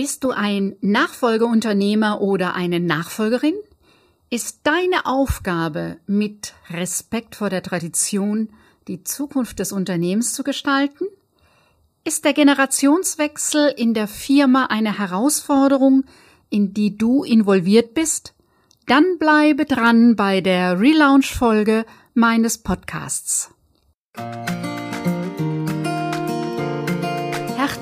Bist du ein Nachfolgeunternehmer oder eine Nachfolgerin? Ist deine Aufgabe, mit Respekt vor der Tradition die Zukunft des Unternehmens zu gestalten? Ist der Generationswechsel in der Firma eine Herausforderung, in die du involviert bist? Dann bleibe dran bei der Relaunch-Folge meines Podcasts.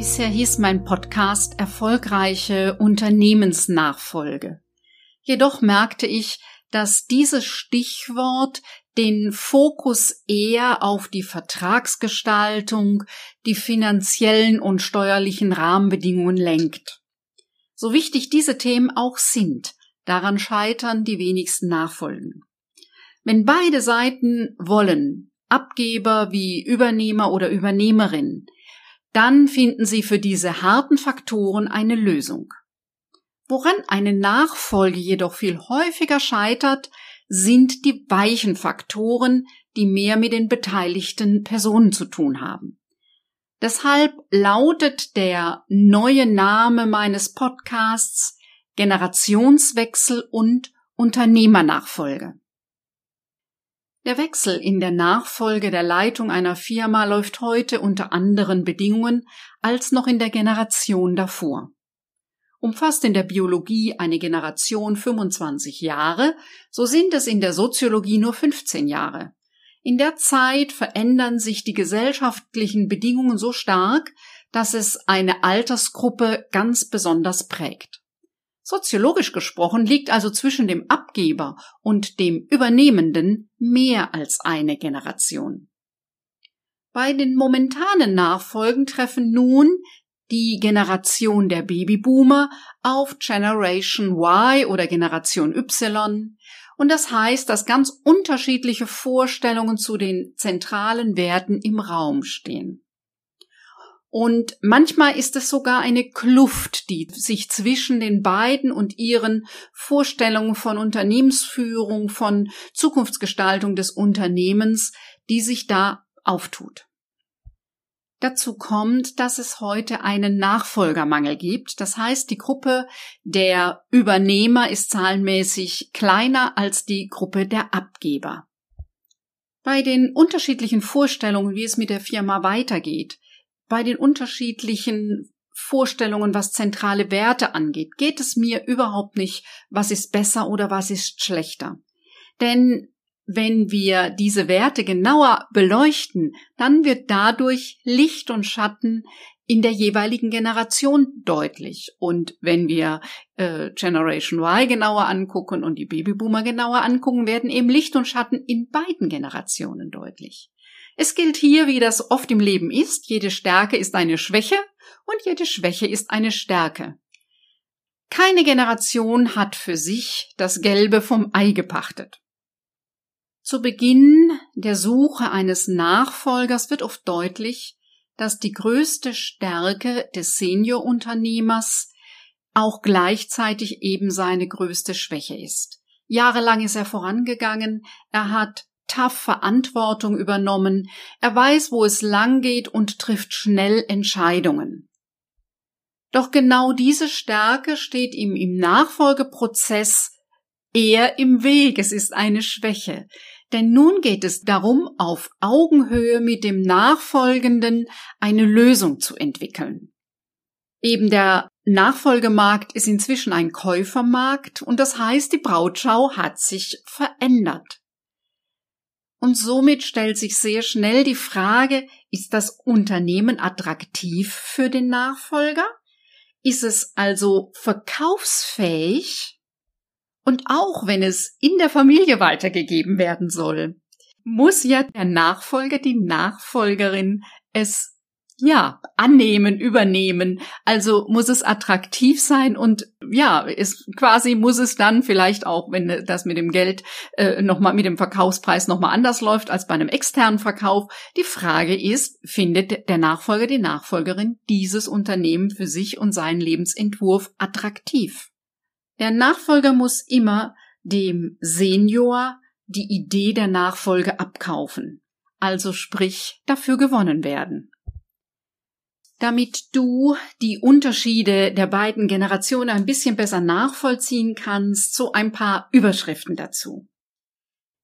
Bisher hieß mein Podcast erfolgreiche Unternehmensnachfolge. Jedoch merkte ich, dass dieses Stichwort den Fokus eher auf die Vertragsgestaltung, die finanziellen und steuerlichen Rahmenbedingungen lenkt. So wichtig diese Themen auch sind, daran scheitern die wenigsten Nachfolgen. Wenn beide Seiten wollen, Abgeber wie Übernehmer oder Übernehmerin, dann finden Sie für diese harten Faktoren eine Lösung. Woran eine Nachfolge jedoch viel häufiger scheitert, sind die weichen Faktoren, die mehr mit den beteiligten Personen zu tun haben. Deshalb lautet der neue Name meines Podcasts Generationswechsel und Unternehmernachfolge. Der Wechsel in der Nachfolge der Leitung einer Firma läuft heute unter anderen Bedingungen als noch in der Generation davor. Umfasst in der Biologie eine Generation 25 Jahre, so sind es in der Soziologie nur 15 Jahre. In der Zeit verändern sich die gesellschaftlichen Bedingungen so stark, dass es eine Altersgruppe ganz besonders prägt. Soziologisch gesprochen liegt also zwischen dem Abgeber und dem Übernehmenden mehr als eine Generation. Bei den momentanen Nachfolgen treffen nun die Generation der Babyboomer auf Generation Y oder Generation Y, und das heißt, dass ganz unterschiedliche Vorstellungen zu den zentralen Werten im Raum stehen. Und manchmal ist es sogar eine Kluft, die sich zwischen den beiden und ihren Vorstellungen von Unternehmensführung, von Zukunftsgestaltung des Unternehmens, die sich da auftut. Dazu kommt, dass es heute einen Nachfolgermangel gibt. Das heißt, die Gruppe der Übernehmer ist zahlenmäßig kleiner als die Gruppe der Abgeber. Bei den unterschiedlichen Vorstellungen, wie es mit der Firma weitergeht, bei den unterschiedlichen Vorstellungen, was zentrale Werte angeht, geht es mir überhaupt nicht, was ist besser oder was ist schlechter. Denn wenn wir diese Werte genauer beleuchten, dann wird dadurch Licht und Schatten in der jeweiligen Generation deutlich. Und wenn wir äh, Generation Y genauer angucken und die Babyboomer genauer angucken, werden eben Licht und Schatten in beiden Generationen deutlich. Es gilt hier, wie das oft im Leben ist, jede Stärke ist eine Schwäche und jede Schwäche ist eine Stärke. Keine Generation hat für sich das Gelbe vom Ei gepachtet. Zu Beginn der Suche eines Nachfolgers wird oft deutlich, dass die größte Stärke des Seniorunternehmers auch gleichzeitig eben seine größte Schwäche ist. Jahrelang ist er vorangegangen, er hat tough Verantwortung übernommen, er weiß, wo es lang geht und trifft schnell Entscheidungen. Doch genau diese Stärke steht ihm im Nachfolgeprozess eher im Weg, es ist eine Schwäche. Denn nun geht es darum, auf Augenhöhe mit dem Nachfolgenden eine Lösung zu entwickeln. Eben der Nachfolgemarkt ist inzwischen ein Käufermarkt und das heißt, die Brautschau hat sich verändert. Und somit stellt sich sehr schnell die Frage, ist das Unternehmen attraktiv für den Nachfolger? Ist es also verkaufsfähig? Und auch wenn es in der Familie weitergegeben werden soll, muss ja der Nachfolger, die Nachfolgerin es ja, annehmen, übernehmen. Also muss es attraktiv sein und ja, ist quasi muss es dann vielleicht auch, wenn das mit dem Geld äh, nochmal mit dem Verkaufspreis nochmal anders läuft als bei einem externen Verkauf. Die Frage ist, findet der Nachfolger, die Nachfolgerin dieses Unternehmen für sich und seinen Lebensentwurf attraktiv? Der Nachfolger muss immer dem Senior die Idee der Nachfolge abkaufen. Also sprich, dafür gewonnen werden. Damit du die Unterschiede der beiden Generationen ein bisschen besser nachvollziehen kannst, so ein paar Überschriften dazu.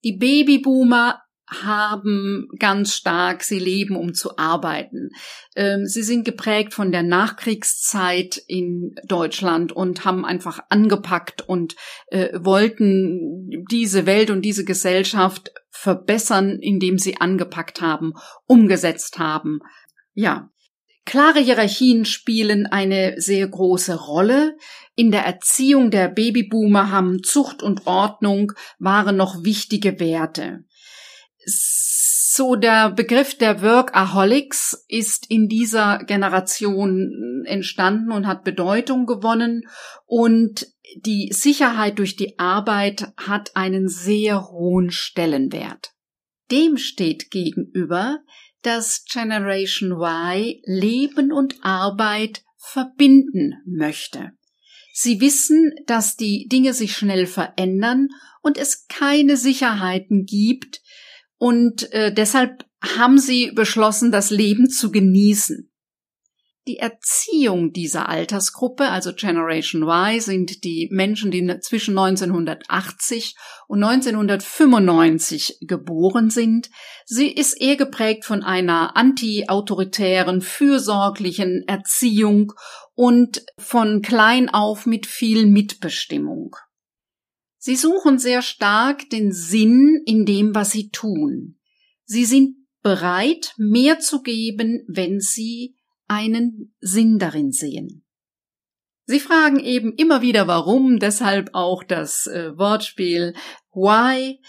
Die Babyboomer haben ganz stark, sie leben, um zu arbeiten. Ähm, sie sind geprägt von der Nachkriegszeit in Deutschland und haben einfach angepackt und äh, wollten diese Welt und diese Gesellschaft verbessern, indem sie angepackt haben, umgesetzt haben. Ja, Klare Hierarchien spielen eine sehr große Rolle. In der Erziehung der Babyboomer haben Zucht und Ordnung waren noch wichtige Werte. So der Begriff der Workaholics ist in dieser Generation entstanden und hat Bedeutung gewonnen und die Sicherheit durch die Arbeit hat einen sehr hohen Stellenwert. Dem steht gegenüber dass Generation Y Leben und Arbeit verbinden möchte. Sie wissen, dass die Dinge sich schnell verändern und es keine Sicherheiten gibt und äh, deshalb haben sie beschlossen, das Leben zu genießen. Die Erziehung dieser Altersgruppe, also Generation Y, sind die Menschen, die zwischen 1980 und 1995 geboren sind. Sie ist eher geprägt von einer anti-autoritären, fürsorglichen Erziehung und von klein auf mit viel Mitbestimmung. Sie suchen sehr stark den Sinn in dem, was sie tun. Sie sind bereit, mehr zu geben, wenn sie einen Sinn darin sehen. Sie fragen eben immer wieder warum, deshalb auch das äh, Wortspiel why.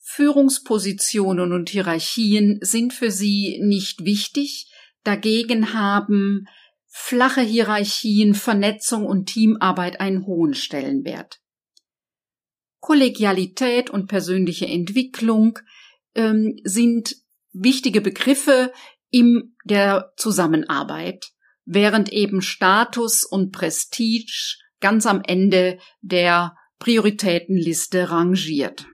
Führungspositionen und Hierarchien sind für sie nicht wichtig, dagegen haben flache Hierarchien, Vernetzung und Teamarbeit einen hohen Stellenwert. Kollegialität und persönliche Entwicklung ähm, sind wichtige Begriffe, in der Zusammenarbeit, während eben Status und Prestige ganz am Ende der Prioritätenliste rangiert.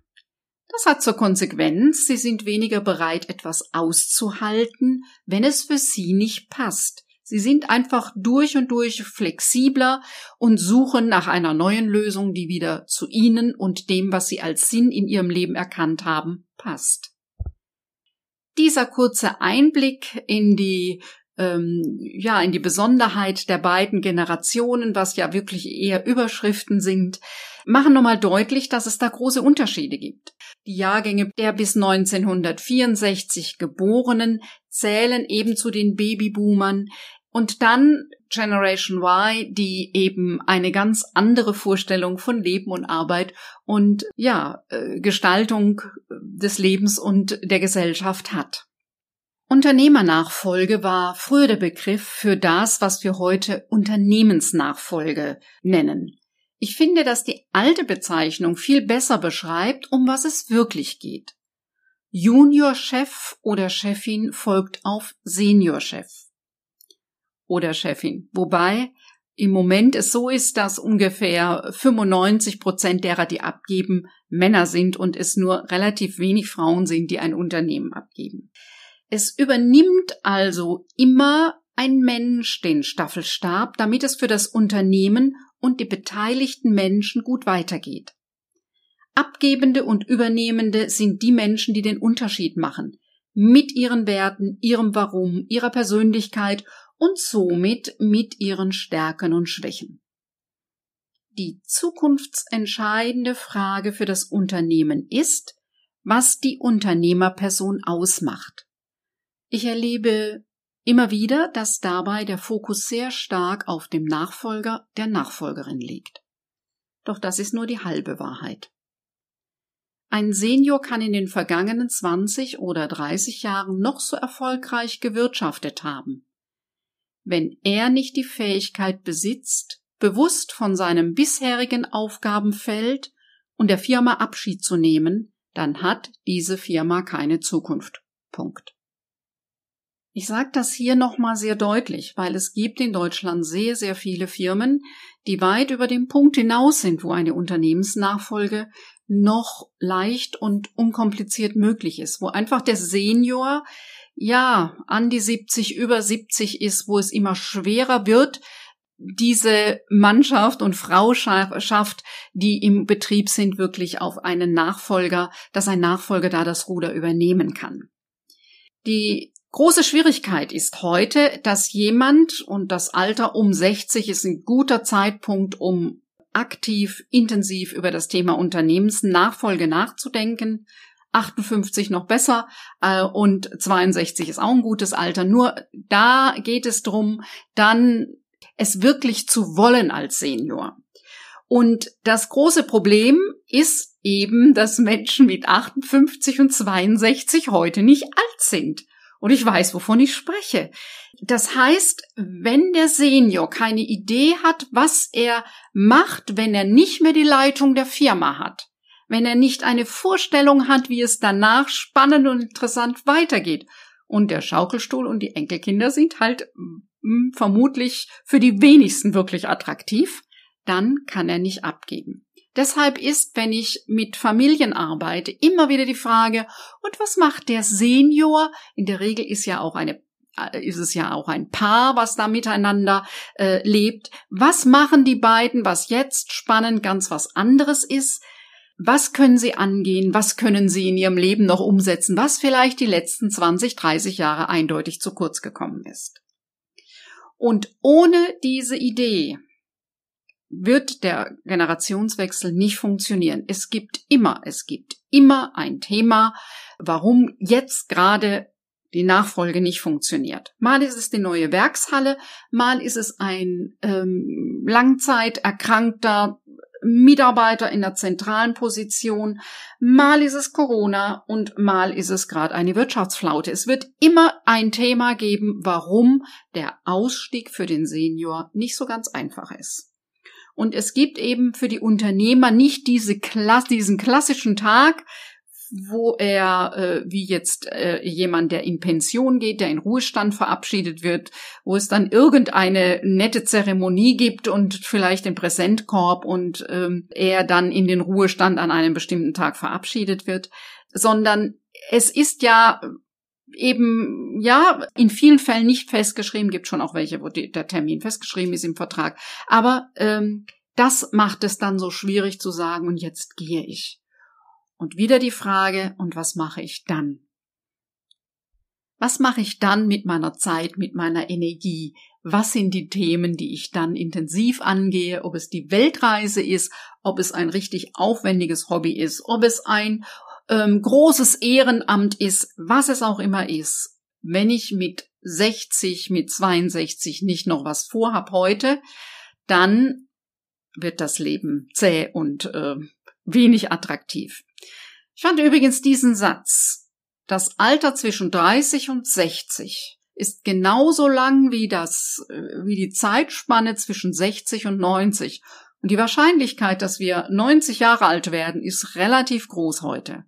Das hat zur Konsequenz, sie sind weniger bereit, etwas auszuhalten, wenn es für sie nicht passt. Sie sind einfach durch und durch flexibler und suchen nach einer neuen Lösung, die wieder zu ihnen und dem, was sie als Sinn in ihrem Leben erkannt haben, passt. Dieser kurze Einblick in die ähm, ja in die Besonderheit der beiden Generationen, was ja wirklich eher Überschriften sind, machen nochmal deutlich, dass es da große Unterschiede gibt. Die Jahrgänge der bis 1964 Geborenen zählen eben zu den Babyboomern, und dann Generation Y, die eben eine ganz andere Vorstellung von Leben und Arbeit und ja, äh, Gestaltung des Lebens und der Gesellschaft hat. Unternehmernachfolge war früher der Begriff für das, was wir heute Unternehmensnachfolge nennen. Ich finde, dass die alte Bezeichnung viel besser beschreibt, um was es wirklich geht. Juniorchef oder Chefin folgt auf Seniorchef oder Chefin. Wobei im Moment es so ist, dass ungefähr 95 Prozent derer, die abgeben, Männer sind und es nur relativ wenig Frauen sind, die ein Unternehmen abgeben. Es übernimmt also immer ein Mensch den Staffelstab, damit es für das Unternehmen und die beteiligten Menschen gut weitergeht. Abgebende und Übernehmende sind die Menschen, die den Unterschied machen, mit ihren Werten, ihrem Warum, ihrer Persönlichkeit und somit mit ihren Stärken und Schwächen. Die zukunftsentscheidende Frage für das Unternehmen ist, was die Unternehmerperson ausmacht. Ich erlebe immer wieder, dass dabei der Fokus sehr stark auf dem Nachfolger der Nachfolgerin liegt. Doch das ist nur die halbe Wahrheit. ein Senior kann in den vergangenen 20 oder 30 Jahren noch so erfolgreich gewirtschaftet haben. Wenn er nicht die Fähigkeit besitzt, bewusst von seinem bisherigen Aufgabenfeld und der Firma Abschied zu nehmen, dann hat diese Firma keine Zukunft. Punkt. Ich sage das hier nochmal sehr deutlich, weil es gibt in Deutschland sehr, sehr viele Firmen, die weit über den Punkt hinaus sind, wo eine Unternehmensnachfolge noch leicht und unkompliziert möglich ist, wo einfach der Senior ja an die 70, über 70 ist, wo es immer schwerer wird, diese Mannschaft und Frauschaft, die im Betrieb sind, wirklich auf einen Nachfolger, dass ein Nachfolger da das Ruder übernehmen kann. Die Große Schwierigkeit ist heute, dass jemand, und das Alter um 60 ist ein guter Zeitpunkt, um aktiv, intensiv über das Thema Unternehmensnachfolge nachzudenken. 58 noch besser äh, und 62 ist auch ein gutes Alter. Nur da geht es drum, dann es wirklich zu wollen als Senior. Und das große Problem ist eben, dass Menschen mit 58 und 62 heute nicht alt sind. Und ich weiß, wovon ich spreche. Das heißt, wenn der Senior keine Idee hat, was er macht, wenn er nicht mehr die Leitung der Firma hat, wenn er nicht eine Vorstellung hat, wie es danach spannend und interessant weitergeht, und der Schaukelstuhl und die Enkelkinder sind halt mh, hm, vermutlich für die wenigsten wirklich attraktiv, dann kann er nicht abgeben. Deshalb ist, wenn ich mit Familien arbeite, immer wieder die Frage, und was macht der Senior? In der Regel ist ja auch eine äh, ist es ja auch ein Paar, was da miteinander äh, lebt. Was machen die beiden, was jetzt spannend ganz was anderes ist? Was können sie angehen? Was können sie in ihrem Leben noch umsetzen? Was vielleicht die letzten 20, 30 Jahre eindeutig zu kurz gekommen ist? Und ohne diese Idee wird der Generationswechsel nicht funktionieren. Es gibt immer, es gibt immer ein Thema, warum jetzt gerade die Nachfolge nicht funktioniert. Mal ist es die neue Werkshalle, mal ist es ein ähm, langzeiterkrankter Mitarbeiter in der zentralen Position, mal ist es Corona und mal ist es gerade eine Wirtschaftsflaute. Es wird immer ein Thema geben, warum der Ausstieg für den Senior nicht so ganz einfach ist. Und es gibt eben für die Unternehmer nicht diese Klasse, diesen klassischen Tag, wo er, äh, wie jetzt äh, jemand, der in Pension geht, der in Ruhestand verabschiedet wird, wo es dann irgendeine nette Zeremonie gibt und vielleicht den Präsentkorb und ähm, er dann in den Ruhestand an einem bestimmten Tag verabschiedet wird, sondern es ist ja eben, ja, in vielen Fällen nicht festgeschrieben, gibt schon auch welche, wo der Termin festgeschrieben ist im Vertrag. Aber ähm, das macht es dann so schwierig zu sagen, und jetzt gehe ich. Und wieder die Frage, und was mache ich dann? Was mache ich dann mit meiner Zeit, mit meiner Energie? Was sind die Themen, die ich dann intensiv angehe? Ob es die Weltreise ist, ob es ein richtig aufwendiges Hobby ist, ob es ein ähm, großes Ehrenamt ist, was es auch immer ist, wenn ich mit 60, mit 62 nicht noch was vorhab heute, dann wird das Leben zäh und äh, wenig attraktiv. Ich fand übrigens diesen Satz, das Alter zwischen 30 und 60 ist genauso lang wie das, äh, wie die Zeitspanne zwischen 60 und 90. Und die Wahrscheinlichkeit, dass wir 90 Jahre alt werden, ist relativ groß heute.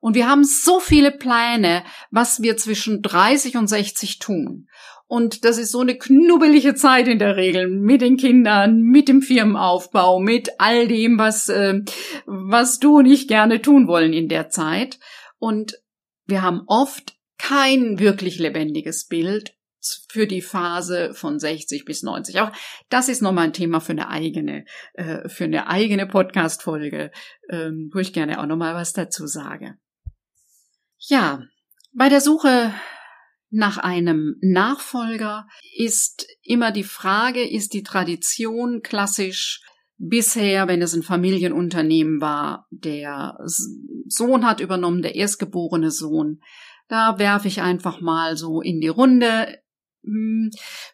Und wir haben so viele Pläne, was wir zwischen 30 und 60 tun. Und das ist so eine knubbelige Zeit in der Regel mit den Kindern, mit dem Firmenaufbau, mit all dem, was, äh, was du und ich gerne tun wollen in der Zeit. Und wir haben oft kein wirklich lebendiges Bild für die Phase von 60 bis 90. Auch das ist nochmal ein Thema für eine eigene, äh, für eine eigene Podcast-Folge, ähm, wo ich gerne auch nochmal was dazu sage. Ja, bei der Suche nach einem Nachfolger ist immer die Frage, ist die Tradition klassisch bisher, wenn es ein Familienunternehmen war, der Sohn hat übernommen, der erstgeborene Sohn. Da werfe ich einfach mal so in die Runde. Hm,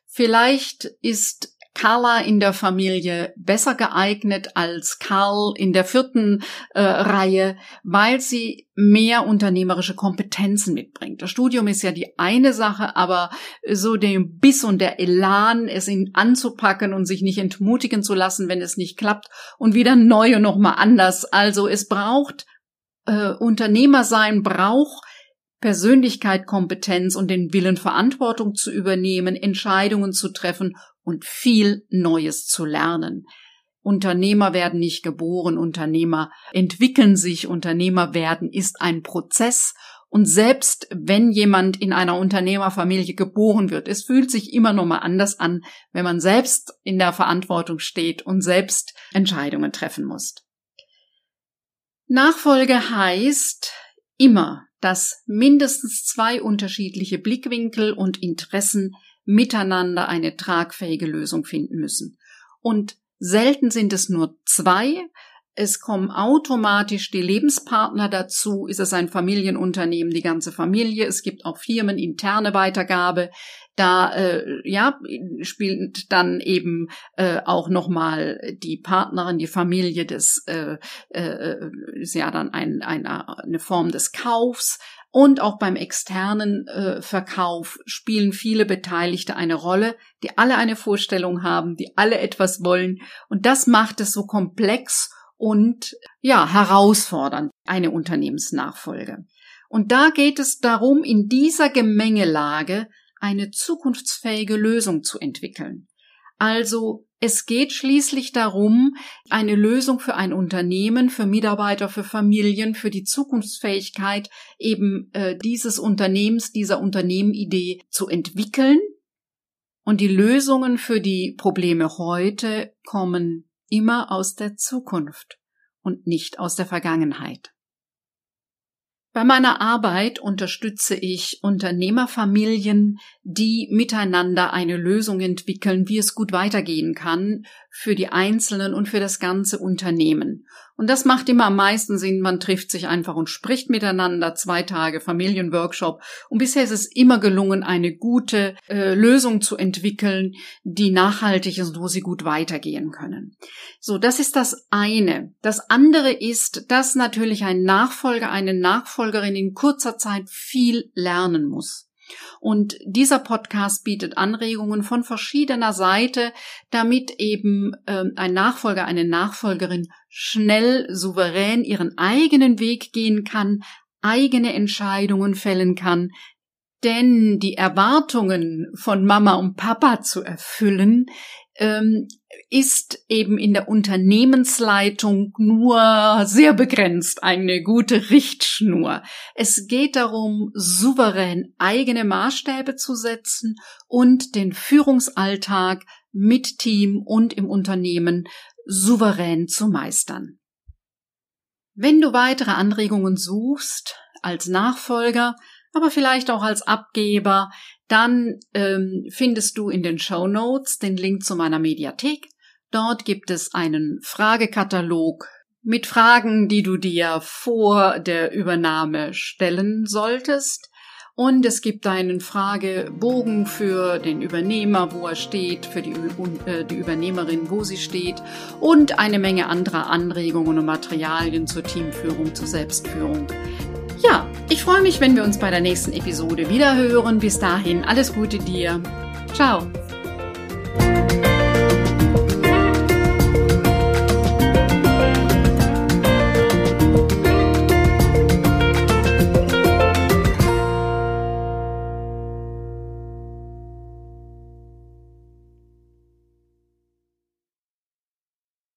vielleicht ist Carla in der Familie besser geeignet als Karl in der vierten äh, Reihe, weil sie mehr unternehmerische Kompetenzen mitbringt. Das Studium ist ja die eine Sache, aber so der Biss und der Elan, es ihn anzupacken und sich nicht entmutigen zu lassen, wenn es nicht klappt und wieder neu und nochmal anders. Also es braucht äh, Unternehmer sein, braucht Persönlichkeit, Kompetenz und den Willen, Verantwortung zu übernehmen, Entscheidungen zu treffen und viel Neues zu lernen. Unternehmer werden nicht geboren, Unternehmer entwickeln sich, Unternehmer werden ist ein Prozess und selbst wenn jemand in einer Unternehmerfamilie geboren wird, es fühlt sich immer noch mal anders an, wenn man selbst in der Verantwortung steht und selbst Entscheidungen treffen muss. Nachfolge heißt immer, dass mindestens zwei unterschiedliche Blickwinkel und Interessen miteinander eine tragfähige Lösung finden müssen. Und selten sind es nur zwei, es kommen automatisch die Lebenspartner dazu. Ist es ein Familienunternehmen, die ganze Familie? Es gibt auch Firmen, interne Weitergabe. Da äh, ja spielt dann eben äh, auch noch mal die Partnerin, die Familie des äh, äh, ist ja dann ein, eine, eine Form des Kaufs. Und auch beim externen äh, Verkauf spielen viele Beteiligte eine Rolle, die alle eine Vorstellung haben, die alle etwas wollen. Und das macht es so komplex und ja, herausfordernd, eine Unternehmensnachfolge. Und da geht es darum, in dieser Gemengelage eine zukunftsfähige Lösung zu entwickeln. Also es geht schließlich darum, eine Lösung für ein Unternehmen, für Mitarbeiter, für Familien, für die Zukunftsfähigkeit eben äh, dieses Unternehmens, dieser Unternehmenidee zu entwickeln. Und die Lösungen für die Probleme heute kommen immer aus der Zukunft und nicht aus der Vergangenheit. Bei meiner Arbeit unterstütze ich Unternehmerfamilien, die miteinander eine Lösung entwickeln, wie es gut weitergehen kann für die Einzelnen und für das ganze Unternehmen. Und das macht immer am meisten Sinn. Man trifft sich einfach und spricht miteinander. Zwei Tage Familienworkshop. Und bisher ist es immer gelungen, eine gute äh, Lösung zu entwickeln, die nachhaltig ist und wo sie gut weitergehen können. So, das ist das eine. Das andere ist, dass natürlich ein Nachfolger, eine Nachfolgerin in kurzer Zeit viel lernen muss. Und dieser Podcast bietet Anregungen von verschiedener Seite, damit eben äh, ein Nachfolger, eine Nachfolgerin schnell, souverän ihren eigenen Weg gehen kann, eigene Entscheidungen fällen kann, denn die Erwartungen von Mama und Papa zu erfüllen, ähm, ist eben in der Unternehmensleitung nur sehr begrenzt eine gute Richtschnur. Es geht darum, souverän eigene Maßstäbe zu setzen und den Führungsalltag mit Team und im Unternehmen souverän zu meistern. Wenn du weitere Anregungen suchst, als Nachfolger, aber vielleicht auch als Abgeber, dann ähm, findest du in den Show Notes den Link zu meiner Mediathek. Dort gibt es einen Fragekatalog mit Fragen, die du dir vor der Übernahme stellen solltest. Und es gibt einen Fragebogen für den Übernehmer, wo er steht, für die, äh, die Übernehmerin, wo sie steht und eine Menge anderer Anregungen und Materialien zur Teamführung, zur Selbstführung. Ja, ich freue mich, wenn wir uns bei der nächsten Episode wieder hören. Bis dahin, alles Gute dir. Ciao.